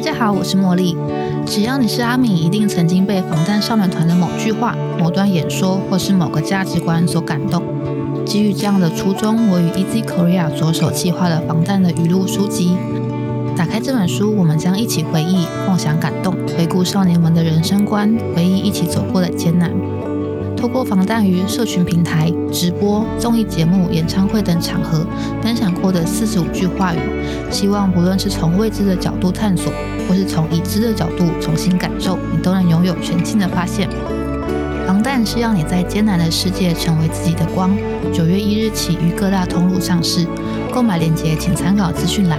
大家好，我是茉莉。只要你是阿敏，一定曾经被防弹少年团的某句话、某段演说，或是某个价值观所感动。基于这样的初衷，我与 Easy Korea 着手计划了防弹的语录书籍。打开这本书，我们将一起回忆、梦想、感动，回顾少年们的人生观，回忆一起走过的艰难。透过防弹于社群平台、直播、综艺节目、演唱会等场合分享过的四十五句话语，希望不论是从未知的角度探索，或是从已知的角度重新感受，你都能拥有全新的发现。防弹是让你在艰难的世界成为自己的光。九月一日起于各大通路上市，购买链接请参考资讯栏。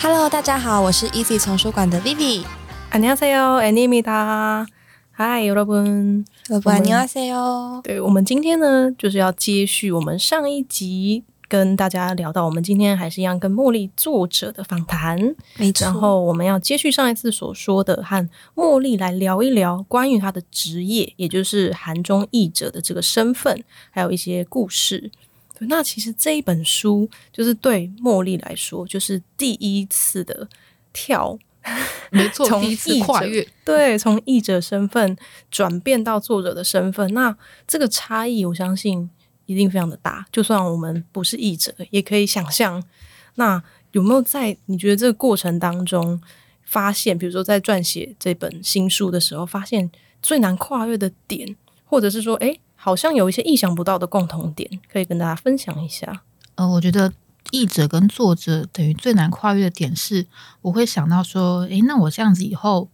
Hello，大家好，我是 Easy 丛书馆的 Vivi。 안녕하세요，애니입니다。嗨，여러분。 여러분， 안녕하세요。对，我们今天呢，就是要接续我们上一集跟大家聊到，我们今天还是一样跟茉莉作者的访谈。没错。然后我们要接续上一次所说的，和茉莉来聊一聊关于她的职业，也就是韩中译者的这个身份，还有一些故事。 对，那其实这一本书就是对茉莉来说，就是第一次的跳，没错，从第一次跨越，对，从译者身份转变到作者的身份，那这个差异，我相信一定非常的大。就算我们不是译者，也可以想象。那有没有在你觉得这个过程当中发现，比如说在撰写这本新书的时候，发现最难跨越的点，或者是说，哎？好像有一些意想不到的共同点，可以跟大家分享一下。呃，我觉得译者跟作者等于最难跨越的点是，我会想到说，诶，那我这样子以后，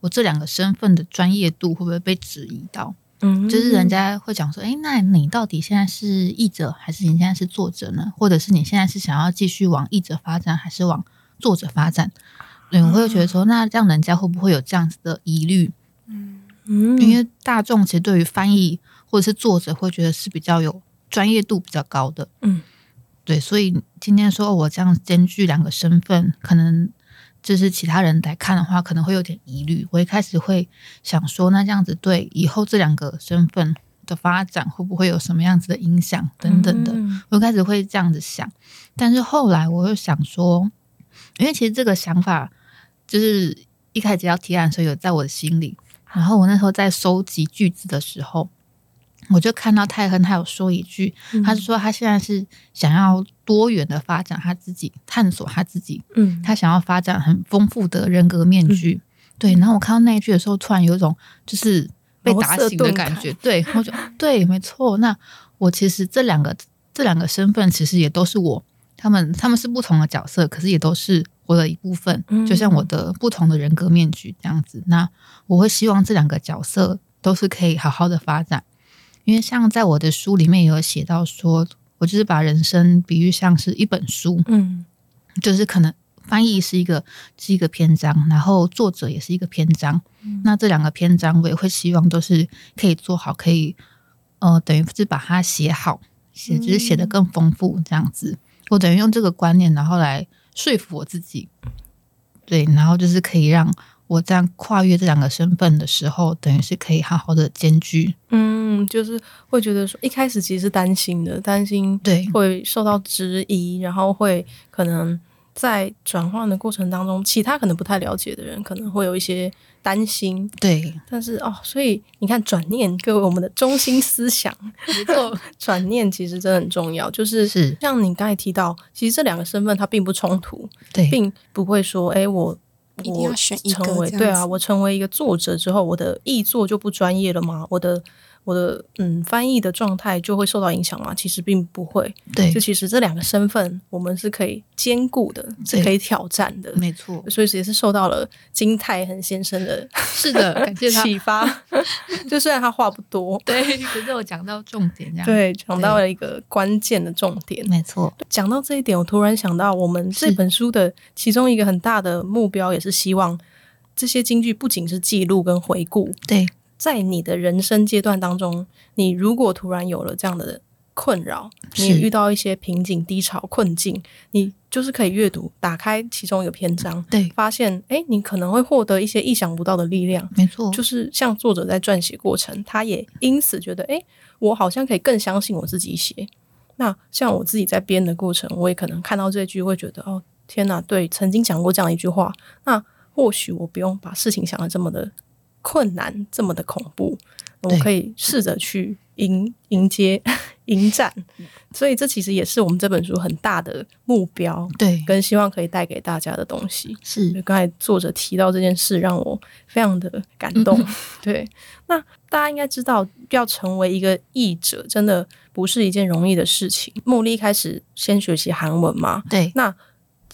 我这两个身份的专业度会不会被质疑到？嗯，就是人家会讲说，诶，那你到底现在是译者还是你现在是作者呢？或者是你现在是想要继续往译者发展，还是往作者发展？对，我会觉得说，那这样人家会不会有这样子的疑虑？嗯嗯，因为大众其实对于翻译。或者是作者会觉得是比较有专业度比较高的，嗯，对，所以今天说我这样兼具两个身份，可能就是其他人来看的话，可能会有点疑虑。我一开始会想说，那这样子对以后这两个身份的发展会不会有什么样子的影响等等的？我一开始会这样子想，但是后来我又想说，因为其实这个想法就是一开始要提案的时候有在我的心里，然后我那时候在收集句子的时候。我就看到泰亨，他有说一句，他是说他现在是想要多元的发展他自己，探索他自己，嗯，他想要发展很丰富的人格面具，对。然后我看到那一句的时候，突然有一种就是被打醒的感觉，对，我就对，没错。那我其实这两个这两个身份其实也都是我，他们他们是不同的角色，可是也都是我的一部分，就像我的不同的人格面具这样子。那我会希望这两个角色都是可以好好的发展。因为像在我的书里面有写到，说我就是把人生比喻像是一本书，嗯，就是可能翻译是一个是一个篇章，然后作者也是一个篇章，那这两个篇章我也会希望都是可以做好，可以呃等于是把它写好，写就是写的更丰富这样子，我等于用这个观念然后来说服我自己，对，然后就是可以让。我这样跨越这两个身份的时候，等于是可以好好的兼具。嗯，就是会觉得说，一开始其实是担心的，担心对会受到质疑，然后会可能在转换的过程当中，其他可能不太了解的人可能会有一些担心。对，但是哦，所以你看转念，各位我们的中心思想，没错，转念其实真的很重要。就是是像你刚才提到，其实这两个身份它并不冲突，对，并不会说，哎，我。一定要选一个，对啊，我成为一个作者之后，我的译作就不专业了吗？我的我的嗯翻译的状态就会受到影响吗？其实并不会。对就，其实这两个身份我们是可以兼顾的，是可以挑战的。没错，所以也是受到了金泰亨先生的是的，感谢他。启发。就虽然他话不多，对，可是我讲到重点，这样对，讲到了一个关键的重点。没错，讲到这一点，我突然想到，我们这本书的其中一个很大的目标，也是希望这些京剧不仅是记录跟回顾，对，在你的人生阶段当中，你如果突然有了这样的困扰，你遇到一些瓶颈、低潮、困境，你就是可以阅读，打开其中一个篇章，对，发现，哎，你可能会获得一些意想不到的力量。没错，就是像作者在撰写过程，他也因此觉得，哎，我好像可以更相信我自己写。那像我自己在编的过程，我也可能看到这句，会觉得，哦，天哪，对，曾经讲过这样一句话，那或许我不用把事情想的这么的困难，这么的恐怖，我可以试着去迎迎接、迎战。所以这其实也是我们这本书很大的目标，对，跟希望可以带给大家的东西。是刚才作者提到这件事，让我非常的感动。对，那大家应该知道，要成为一个译者，真的不是一件容易的事情。茉莉一开始先学习韩文嘛，对，那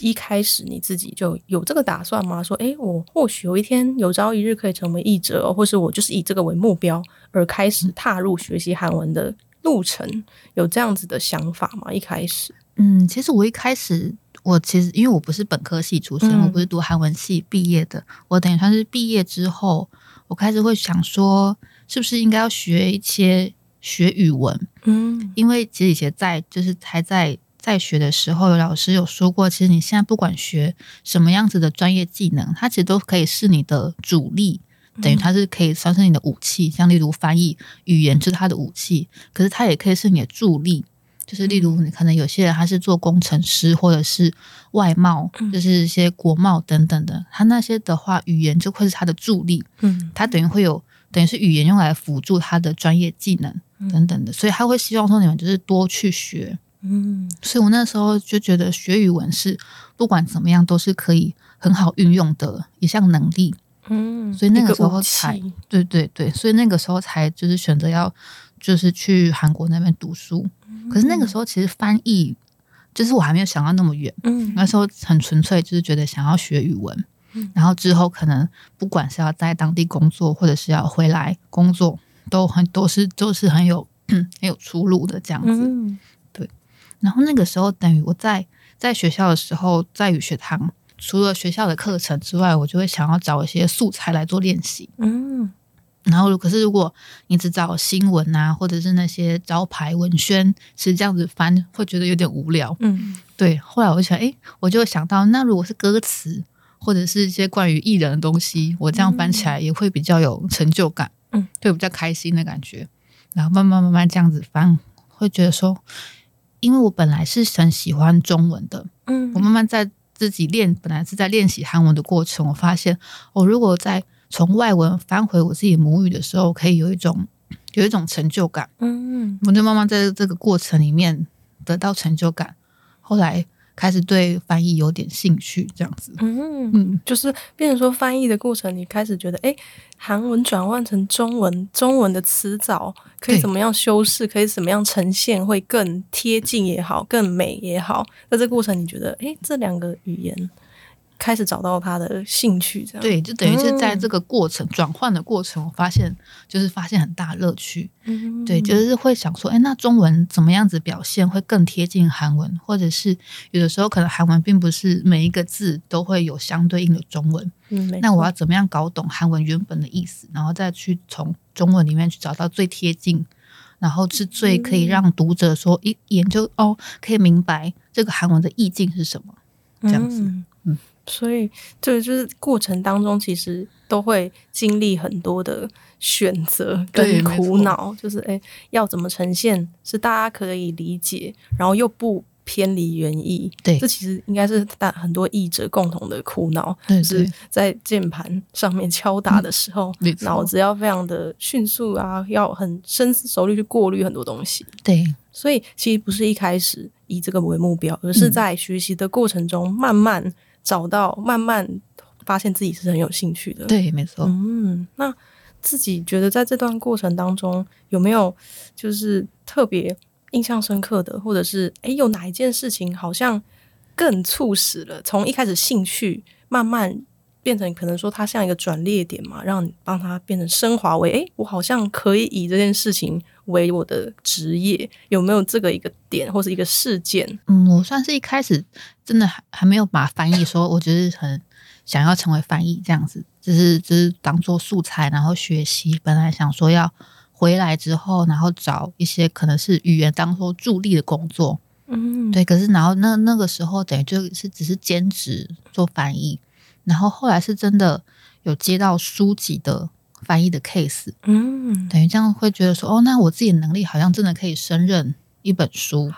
一开始你自己就有这个打算吗？说，诶，我或许有一天有朝一日可以成为译者哦，或是我就是以这个为目标而开始踏入学习韩文的路程，有这样子的想法吗？一开始，嗯，其实我一开始，我其实因为我不是本科系出身，嗯我不是读韩文系毕业的，我等于算是毕业之后，我开始会想说，是不是应该要学一些学语文？嗯因为其实以前在就是还在在学的时候，有老师有说过，其实你现在不管学什么样子的专业技能，它其实都可以是你的主力。等于它是可以算是你的武器，像例如翻译语言就是它的武器，可是它也可以是你的助力，就是例如你可能有些人他是做工程师或者是外贸，就是一些国贸等等的，他那些的话语言就会是他的助力，嗯。他等于会有等于是语言用来辅助他的专业技能等等的，所以他会希望说你们就是多去学。嗯所以我那时候就觉得学语文是不管怎么样都是可以很好运用的一项能力。嗯，所以那个时候才对对对，所以那个时候才就是选择要就是去韩国那边读书。可是那个时候其实翻译就是我还没有想到那么远，嗯那时候很纯粹就是觉得想要学语文，然后之后可能不管是要在当地工作或者是要回来工作，都很都是都是很有 很有出路的这样子。嗯然后那个时候等于我在在学校的时候，在语学堂。除了学校的课程之外，我就会想要找一些素材来做练习。嗯然后，可是如果你只找新闻啊，或者是那些招牌文宣，其实这样子翻会觉得有点无聊。嗯对，后来我就想，诶，我就想到，那如果是歌词或者是一些关于艺人的东西，我这样翻起来也会比较有成就感，嗯，对，比较开心的感觉。然后慢慢慢慢这样子翻，会觉得说，因为我本来是很喜欢中文的，嗯。我慢慢在自己练，本来是在练习韩文的过程，我发现，我如果在从外文翻回我自己母语的时候，可以有一种有一种成就感。嗯。我就慢慢在这个过程里面得到成就感，后来开始对翻译有点兴趣，这样子。嗯嗯，就是变成说翻译的过程，你开始觉得，哎，韩文转换成中文，中文的词藻可以怎么样修饰，可以怎么样呈现，会更贴近也好，更美也好。在这过程，你觉得，哎，这两个语言开始找到他的兴趣，这样。对，就等于是在这个过程转换的过程，我发现就是发现很大乐趣。嗯。对，就是会想说，哎，那中文怎么样子表现会更贴近韩文，或者是有的时候可能韩文并不是每一个字都会有相对应的中文，嗯那我要怎么样搞懂韩文原本的意思，然后再去从中文里面去找到最贴近，然后是最可以让读者说一研究哦可以明白这个韩文的意境是什么。这样子嗯。嗯所以对，就是过程当中，其实都会经历很多的选择跟苦恼，就是哎，要怎么呈现是大家可以理解，然后又不偏离原意。对这其实应该是大很多译者共同的苦恼，对就是在键盘上面敲打的时候脑子要非常的迅速啊，要很深思熟虑去过滤很多东西。对所以其实不是一开始以这个为目标，而是嗯在学习的过程中慢慢找到，慢慢发现自己是很有兴趣的。，对，没错。嗯，那自己觉得在这段过程当中有没有就是特别印象深刻的，或者是诶有哪一件事情好像更促使了从一开始兴趣慢慢变成可能说它像一个转捩点嘛，让你帮它变成升华为诶我好像可以以这件事情为我的职业，有没有这个一个点或是一个事件？嗯，我算是一开始真的还还没有把翻译说，我只是很想要成为翻译这样子，只是只是当做素材，然后学习。本来想说要回来之后，然后找一些可能是语言当做助力的工作，嗯，对。可是然后那那个时候等于就是只是兼职做翻译，然后后来是真的有接到书籍的翻译的 case，嗯，等于这样会觉得说，哦，那我自己的能力好像真的可以胜任一本书，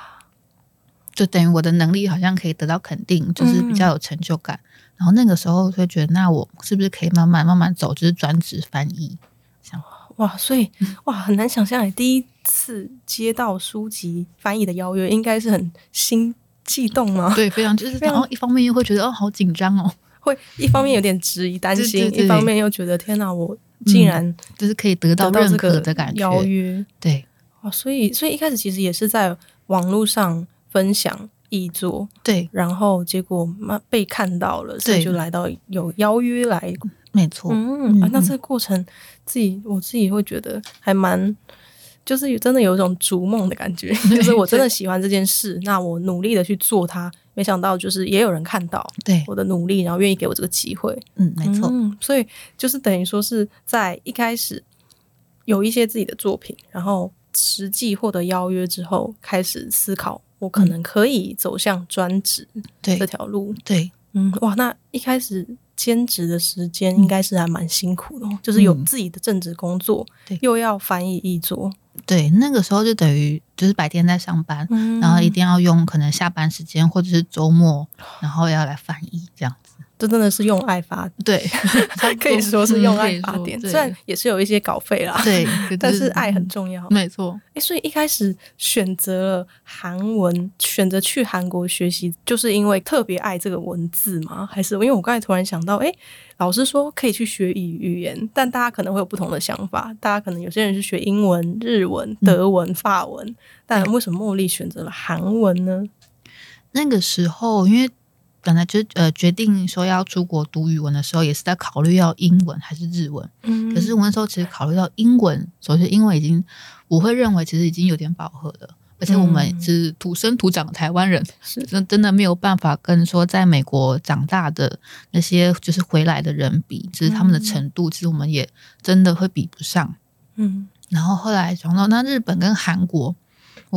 就等于我的能力好像可以得到肯定，就是比较有成就感。然后那个时候会觉得，那我是不是可以慢慢慢慢走，就是专职翻译？哇，所以哇，很难想象诶，第一次接到书籍翻译的邀约，应该是很心悸动吗？对，非常 就是，然后一方面又会觉得哦，好紧张哦，会一方面有点质疑、担心，对对对。一方面又觉得天哪，我竟然就是可以得到认可的感觉。邀约。对。哇，所以所以一开始其实也是在网络上分享译作，对，然后结果嘛被看到了，所以就来到有邀约来。没错，嗯，啊嗯，那这个过程自己我自己会觉得还蛮，就是真的有一种逐梦的感觉，就是我真的喜欢这件事，那我努力的去做它，没想到就是也有人看到对，我的努力，然后愿意给我这个机会，嗯，没错，嗯，所以就是等于说是在一开始有一些自己的作品，然后实际获得邀约之后，开始思考我可能可以走向专职这条路，对，嗯，哇，那一开始兼职的时间应该是还蛮辛苦的、哦，就是有嗯。自己的正职工作，对。又要翻译译作，对，那个时候就等于就是白天在上班，嗯然后一定要用可能下班时间或者是周末，然后要来翻译这样子。这真的是用爱发，对，可以说是用爱嗯发电，虽然也是有一些稿费啦，对，但是爱很重要。没错。诶，所以一开始选择了韩文，选择去韩国学习，就是因为特别爱这个文字吗？还是因为我刚才突然想到，诶，老师说可以去学语语言，但大家可能会有不同的想法。大家可能有些人是学英文、日文、德文、法文，但为什么茉莉选择了韩文呢？那个时候，因为本来就呃决定说要出国读语文的时候，也是在考虑要英文还是日文。嗯可是我那时候其实考虑到英文，首先英文已经我会认为其实已经有点饱和了。而且我们是土生土长的台湾人，是真真的没有办法跟说在美国长大的那些就是回来的人比，就是他们的程度，其实我们也真的会比不上。嗯然后后来想到那日本跟韩国，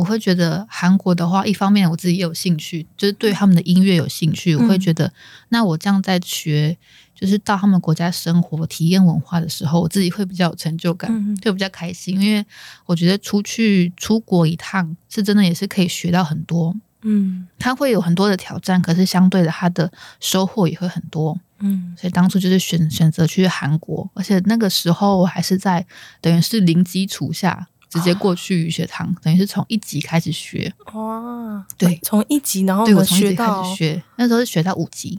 我会觉得韩国的话，一方面我自己也有兴趣，就是对他们的音乐有兴趣，我会觉得那我这样在学，就是到他们国家生活、体验文化的时候，我自己会比较有成就感，嗯会比较开心，因为我觉得出去出国一趟是真的也是可以学到很多。嗯他会有很多的挑战，可是相对的，他的收获也会很多。嗯所以当初就是选选择去韩国，而且那个时候我还是在等于是零基础下直接过去语学堂，等于是从一级开始学。哇，对从一级然后对我从一级开始学，那时候是学到五级。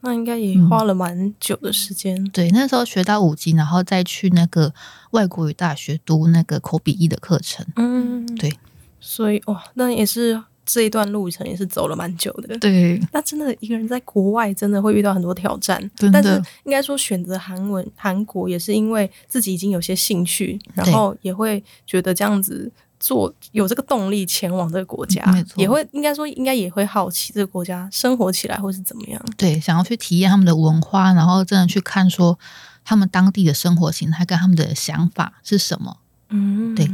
那应该也花了蛮久的时间。对，那时候学到五级，然后再去那个外国语大学读那个口笔译的课程。嗯，对，所以哇，那也是这一段路程也是走了蛮久的。对，那真的一个人在国外真的会遇到很多挑战，但是应该说选择韩文韩国也是因为自己已经有些兴趣，然后也会觉得这样子做有这个动力前往这个国家嗯没，错也会应该说应该也会好奇这个国家生活起来会是怎么样。对，想要去体验他们的文化，然后真的去看说他们当地的生活形态跟他们的想法是什么。嗯，对。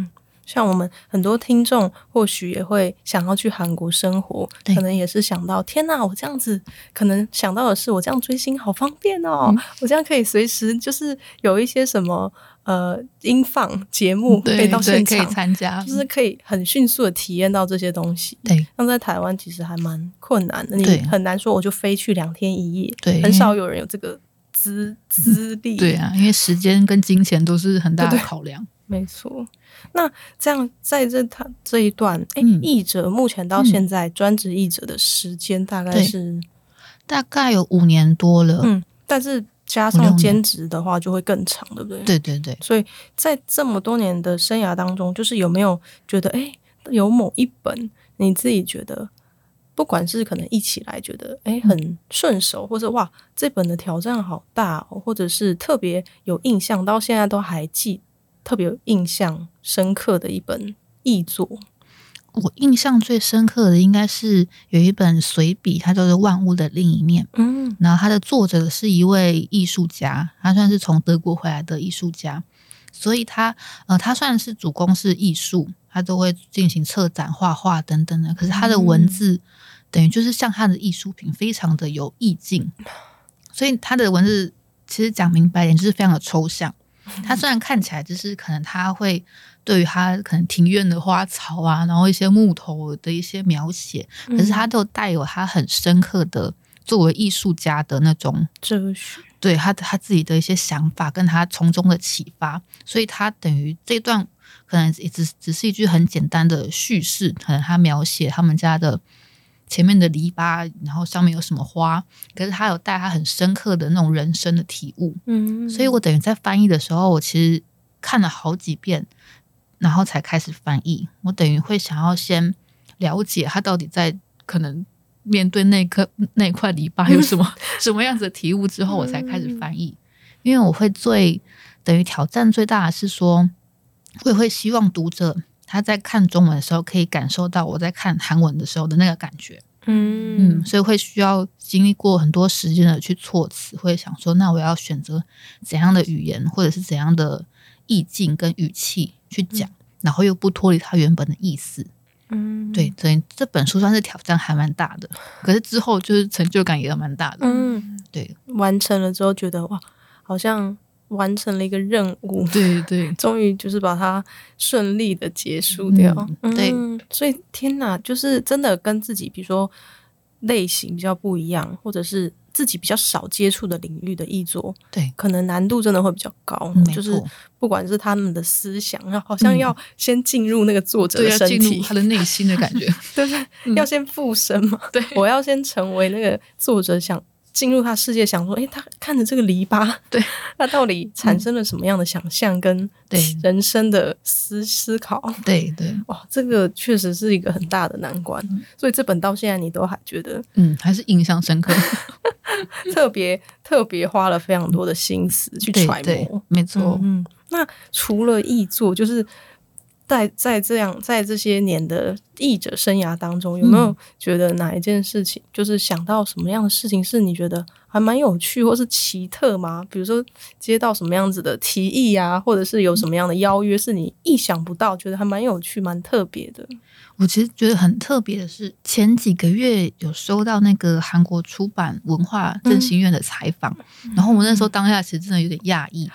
像我们很多听众或许也会想要去韩国生活，可能也是想到天哪，我这样子可能想到的是我这样追星好方便哦，嗯 我这样可以随时就是有一些什么呃音放节目可以对对，到现可以场，参加，就是可以很迅速的体验到这些东西。对那在台湾其实还蛮困难的，你很难说我就飞去两天一夜，对很少有人有这个资资历。对啊，因为时间跟金钱都是很大的考量。没错，那这样在这他这一段，哎、嗯译者目前到现在专职译者的时间大概是，大概有五年多了，嗯，但是加上兼职的话，就会更长，对不对？。对对对，所以在这么多年的生涯当中，就是有没有觉得，哎，有某一本你自己觉得，不管是可能一起来觉得，哎，很顺手，或者哇，这本的挑战好大哦，或者是特别有印象，到现在都还记，特别有印象深刻的一本译作。我印象最深刻的应该是有一本随笔，它叫做《万物的另一面》。嗯然后它的作者是一位艺术家，他算是从德国回来的艺术家，所以他呃，他算是主攻是艺术，他都会进行策展、画画等等的。可是他的文字、等于就是像他的艺术品，非常的有意境，所以他的文字其实讲明白点，就是非常的抽象。他虽然看起来就是可能他会对于他可能庭院的花草啊，然后一些木头的一些描写，可是他都带有他很深刻的作为艺术家的那种哲学，对他他自己的一些想法，跟他从中的启发，所以他等于这段可能也只只是一句很简单的叙事，可能他描写他们家的前面的篱笆，然后上面有什么花，可是他有带他很深刻的那种人生的体悟，嗯所以我等于在翻译的时候，我其实看了好几遍，然后才开始翻译。我等于会想要先了解他到底在可能面对那颗那块篱笆有什么 什么样子的体悟之后，我才开始翻译。因为我会最等于挑战最大的是说，我也会希望读者他在看中文的时候，可以感受到我在看韩文的时候的那个感觉。嗯嗯，所以会需要经历过很多时间的去措辞，会想说，那我要选择怎样的语言，或者是怎样的意境跟语气去讲，然后又不脱离他原本的意思。嗯对，所以这本书算是挑战还蛮大的，可是之后就是成就感也蛮大的。嗯，对，完成了之后觉得哇，好像完成了一个任务，对对 终于就是把它顺利的结束掉。嗯对嗯所以天哪，就是真的跟自己，比如说类型比较不一样，或者是自己比较少接触的领域的译作，对，可能难度真的会比较高。嗯就是不管是他们的思想，好像要先进入那个作者的身体，他的内心的感觉。对不对？要先附身嘛。对我要先成为那个作者，想进入他世界，想说，诶，他看着这个篱笆，对，他到底产生了什么样的想象跟对人生的思思考？对对，哇，这个确实是一个很大的难关。所以这本到现在你都还觉得嗯，还是印象深刻。特别特别花了非常多的心思去对揣对摩。，没错。嗯，那除了译作，就是在在这样在这些年的译者生涯当中，有没有觉得哪一件事情，就是想到什么样的事情是你觉得还蛮有趣或是奇特吗？比如说接到什么样子的提议啊，或者是有什么样的邀约是你意想不到，觉得还蛮有趣、蛮特别的？我其实觉得很特别的是，前几个月有收到那个韩国出版文化振兴院的采访，然后我那时候当下其实真的有点讶异，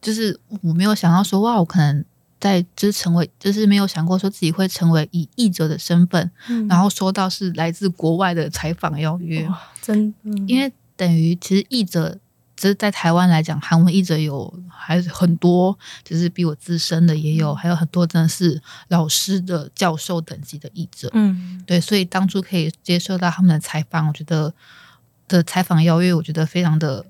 就是我没有想到说哇，我可能在就是成为，就是没有想过说自己会成为以译者的身份，嗯然后收到是来自国外的采访邀约，哇，真嗯因为等于其实译者。只是在台湾来讲，韩文译者有还是很多，就是比我资深的也有，还有很多真的是老师的教授等级的译者。嗯对，所以当初可以接受到他们的采访，我觉得的采访邀约，我觉得非常的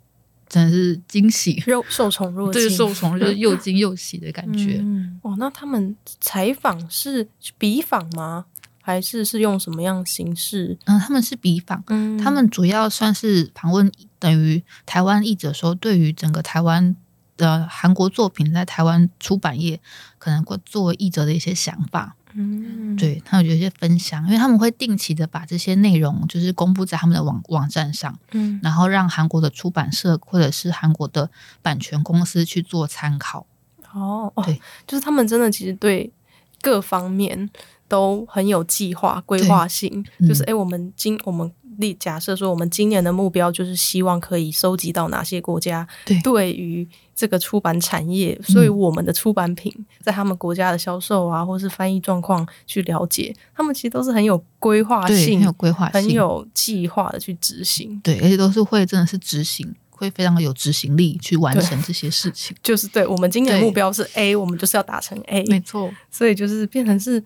真的是惊喜，受受宠若惊，对，受宠就是 又惊又喜的感觉。嗯，哇，那他们采访是笔访吗？还是是用什么样形式？嗯，他们是笔访，嗯他们主要算是访问等于台湾译者说，对于整个台湾的韩国作品在台湾出版业可能会作为译者的一些想法，嗯，对他们有一些分享，因为他们会定期的把这些内容就是公布在他们的网网站上。嗯然后让韩国的出版社或者是韩国的版权公司去做参考。哦哦对，就是他们真的其实对各方面都很有计划、规划性。嗯就是哎，诶我们今我们立假设说，我们今年的目标就是希望可以收集到哪些国家对。对于这个出版产业，所以我们的出版品在他们国家的销售啊，或是翻译状况去了解，他们其实都是很有规划，性、很有规划，很有计划的去执行。对，而且都是会真的是执行，会非常有执行力去完成这些事情。就是对我们今年的目标是 A，我们就是要达成 A，没错，所以就是变成是，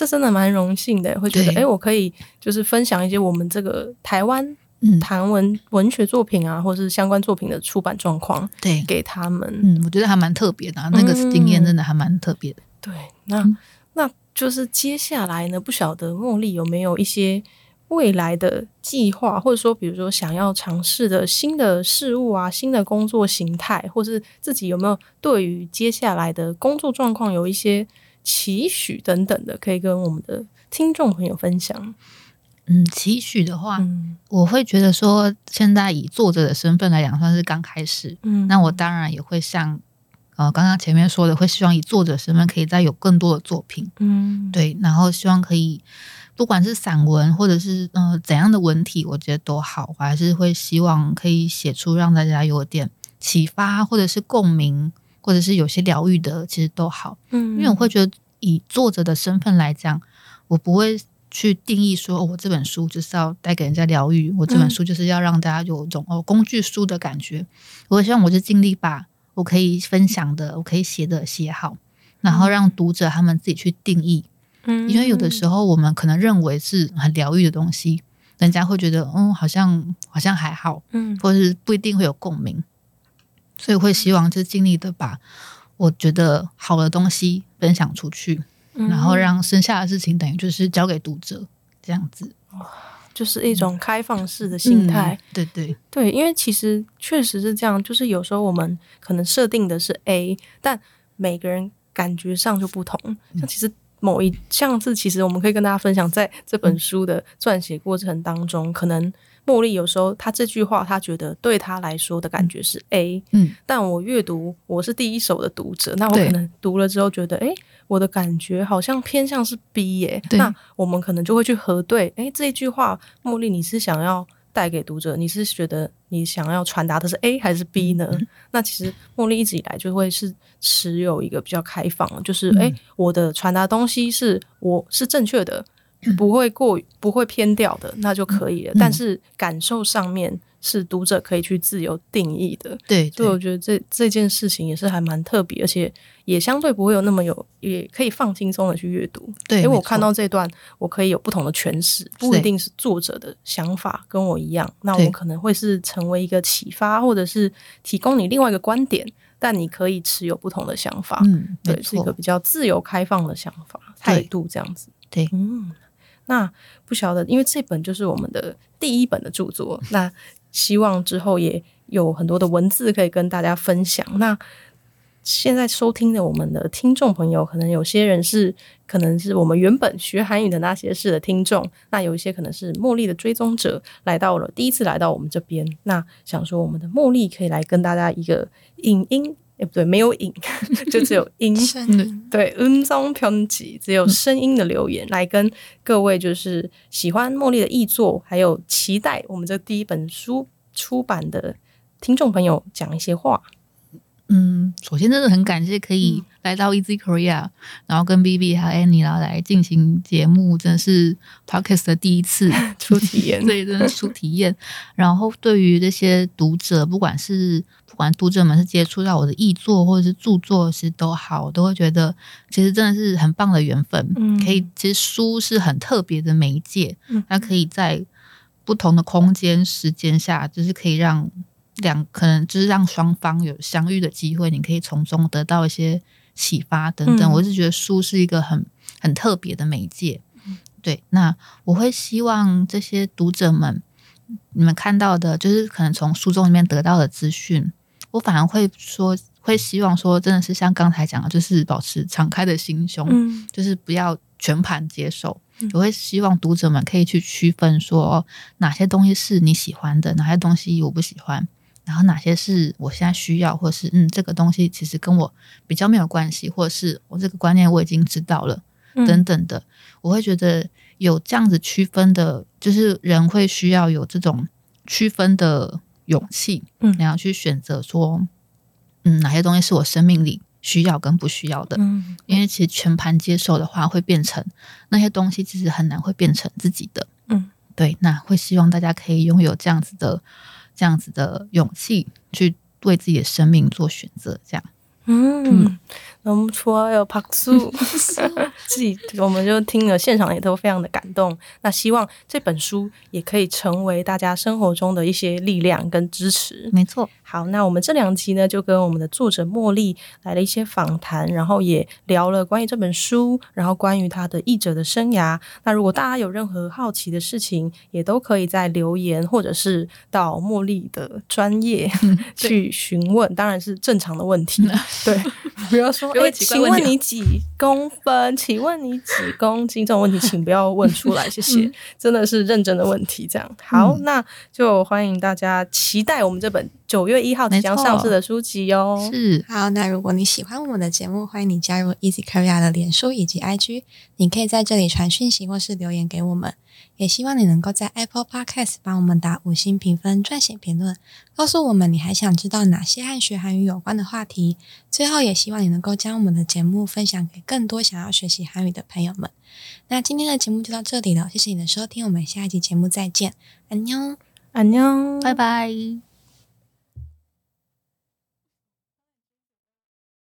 这真的蛮荣幸的，会觉得诶我可以就是分享一些我们这个台湾谈文文学作品啊，或者是相关作品的出版状况，对，给他们。嗯，我觉得还蛮特别的，那个经验真的还蛮特别的。对，那那就是接下来呢，不晓得茉莉有没有一些。未来的计划，或者说，比如说想要尝试的新的事物啊，新的工作形态，或是自己有没有对于接下来的工作状况有一些期许等等的，可以跟我们的听众朋友分享。嗯，期许的话，我会觉得说，现在以作者的身份来讲，算是刚开始。嗯，那我当然也会像呃刚刚前面说的，会希望以作者身份可以再有更多的作品。嗯，对，然后希望可以。不管是散文或者是呃怎样的文体，我觉得都好，我还是会希望可以写出让大家有点启发，或者是共鸣，或者是有些疗愈的，其实都好。嗯，因为我会觉得以作者的身份来讲，我不会去定义说我这本书就是要带给人家疗愈，我这本书就是要让大家有一种哦工具书的感觉。我希望我就尽力把我可以分享的，我可以写的写好，然后让读者他们自己去定义。嗯，因为有的时候我们可能认为是很疗愈的东西，人家会觉得嗯，好像好像还好，嗯，或者是不一定会有共鸣，所以会希望就尽力的把我觉得好的东西分享出去，然后让剩下的事情等于就是交给读者这样子，就是一种开放式的心态，对对。对，因为其实确实是这样，就是有时候我们可能设定的是 A，但每个人感觉上就不同，像其实。某一项是，其实我们可以跟大家分享，在这本书的撰写过程当中，可能茉莉有时候她这句话，她觉得对她来说的感觉是 A，嗯，但我阅读我是第一手的读者，那我可能读了之后觉得，哎，我的感觉好像偏向是 B 耶，那我们可能就会去核对，哎，这一句话，茉莉你是想要。带给读者，你是觉得你想要传达的是 A 还是 B 呢？那其实茉莉一直以来就会是持有一个比较开放，就是哎，我的传达东西是我是正确的，不会过不会偏掉的，那就可以了。但是感受上面。是读者可以去自由定义的，对，所以我觉得这这件事情也是还蛮特别，而且也相对不会有那么有，也可以放轻松的去阅读。对，因为我看到这段，我可以有不同的诠释，不一定是作者的想法跟我一样，那我可能会是成为一个启发，或者是提供你另外一个观点，但你可以持有不同的想法。嗯，对，是一个比较自由开放的想法态度，这样子。对，嗯，那不晓得，因为这本就是我们的第一本的著作，那。希望之后也有很多的文字可以跟大家分享。那现在收听的我们的听众朋友，可能有些人是可能是我们原本学韩语的那些事的听众，那有一些可能是茉莉的追踪者，来到了第一次来到我们这边。那想说我们的茉莉可以来跟大家一个影音，哎不对，没有影，就只有音，对，音中편지只有声音的留言，来跟各位就是喜欢茉莉的译作，还有期待我们这第一本书出版的听众朋友讲一些话。嗯，首先真的很感谢可以来到 Easy Korea，然后跟 B B 还有 Annie 然后来进行节目，真的是 Podcast 的第一次 初体验，对，真的初体验。然后对于这些读者，不管是不管读者们是接触到我的译作或者是著作，其实都好，我都会觉得其实真的是很棒的缘分。嗯，可以，其实书是很特别的媒介，嗯它可以在不同的空间、时间下，就是可以让。两可能就是让双方有相遇的机会，你可以从中得到一些启发等等。我是觉得书是一个很很特别的媒介，对。那我会希望这些读者们，你们看到的，就是可能从书中里面得到的资讯，我反而会说，会希望说，真的是像刚才讲的，就是保持敞开的心胸，嗯，就是不要全盘接受。我会希望读者们可以去区分，说哪些东西是你喜欢的，哪些东西我不喜欢。然后哪些是我现在需要，或是嗯，这个东西其实跟我比较没有关系，或者是我这个观念我已经知道了，等等的，我会觉得有这样子区分的，就是人会需要有这种区分的勇气，嗯，然后去选择说，嗯，哪些东西是我生命里需要跟不需要的，嗯，因为其实全盘接受的话，会变成那些东西其实很难会变成自己的，嗯，对，那会希望大家可以拥有这样子的。这样子的勇气去为自己的生命做选择，这样，嗯，那不错，还有拍树，自己我们就听了现场也都非常的感动。那希望这本书也可以成为大家生活中的一些力量跟支持。没错。好，那我们这两集呢，就跟我们的作者茉莉来了一些访谈，然后也聊了关于这本书，然后关于他的译者的生涯。那如果大家有任何好奇的事情，也都可以在留言或者是到茉莉的专业 去询问，当然是正常的问题。对，不要说哎，请问你几公分？请问你几公斤？这种问题请不要问出来，谢谢。真的是认真的问题，这样好，那就欢迎大家期待我们这本。九月一号即将上市的书籍哟。是好，那如果你喜欢我们的节目，欢迎你加入 Easy Korea 的脸书以及 IG，你可以在这里传讯息或是留言给我们。也希望你能够在 Apple Podcast 帮我们打五星评分、撰写评论，告诉我们你还想知道哪些和学韩语有关的话题。最后，也希望你能够将我们的节目分享给更多想要学习韩语的朋友们。那今天的节目就到这里了，谢谢你的收听，我们下一集节目再见，安妞，安妞，拜拜。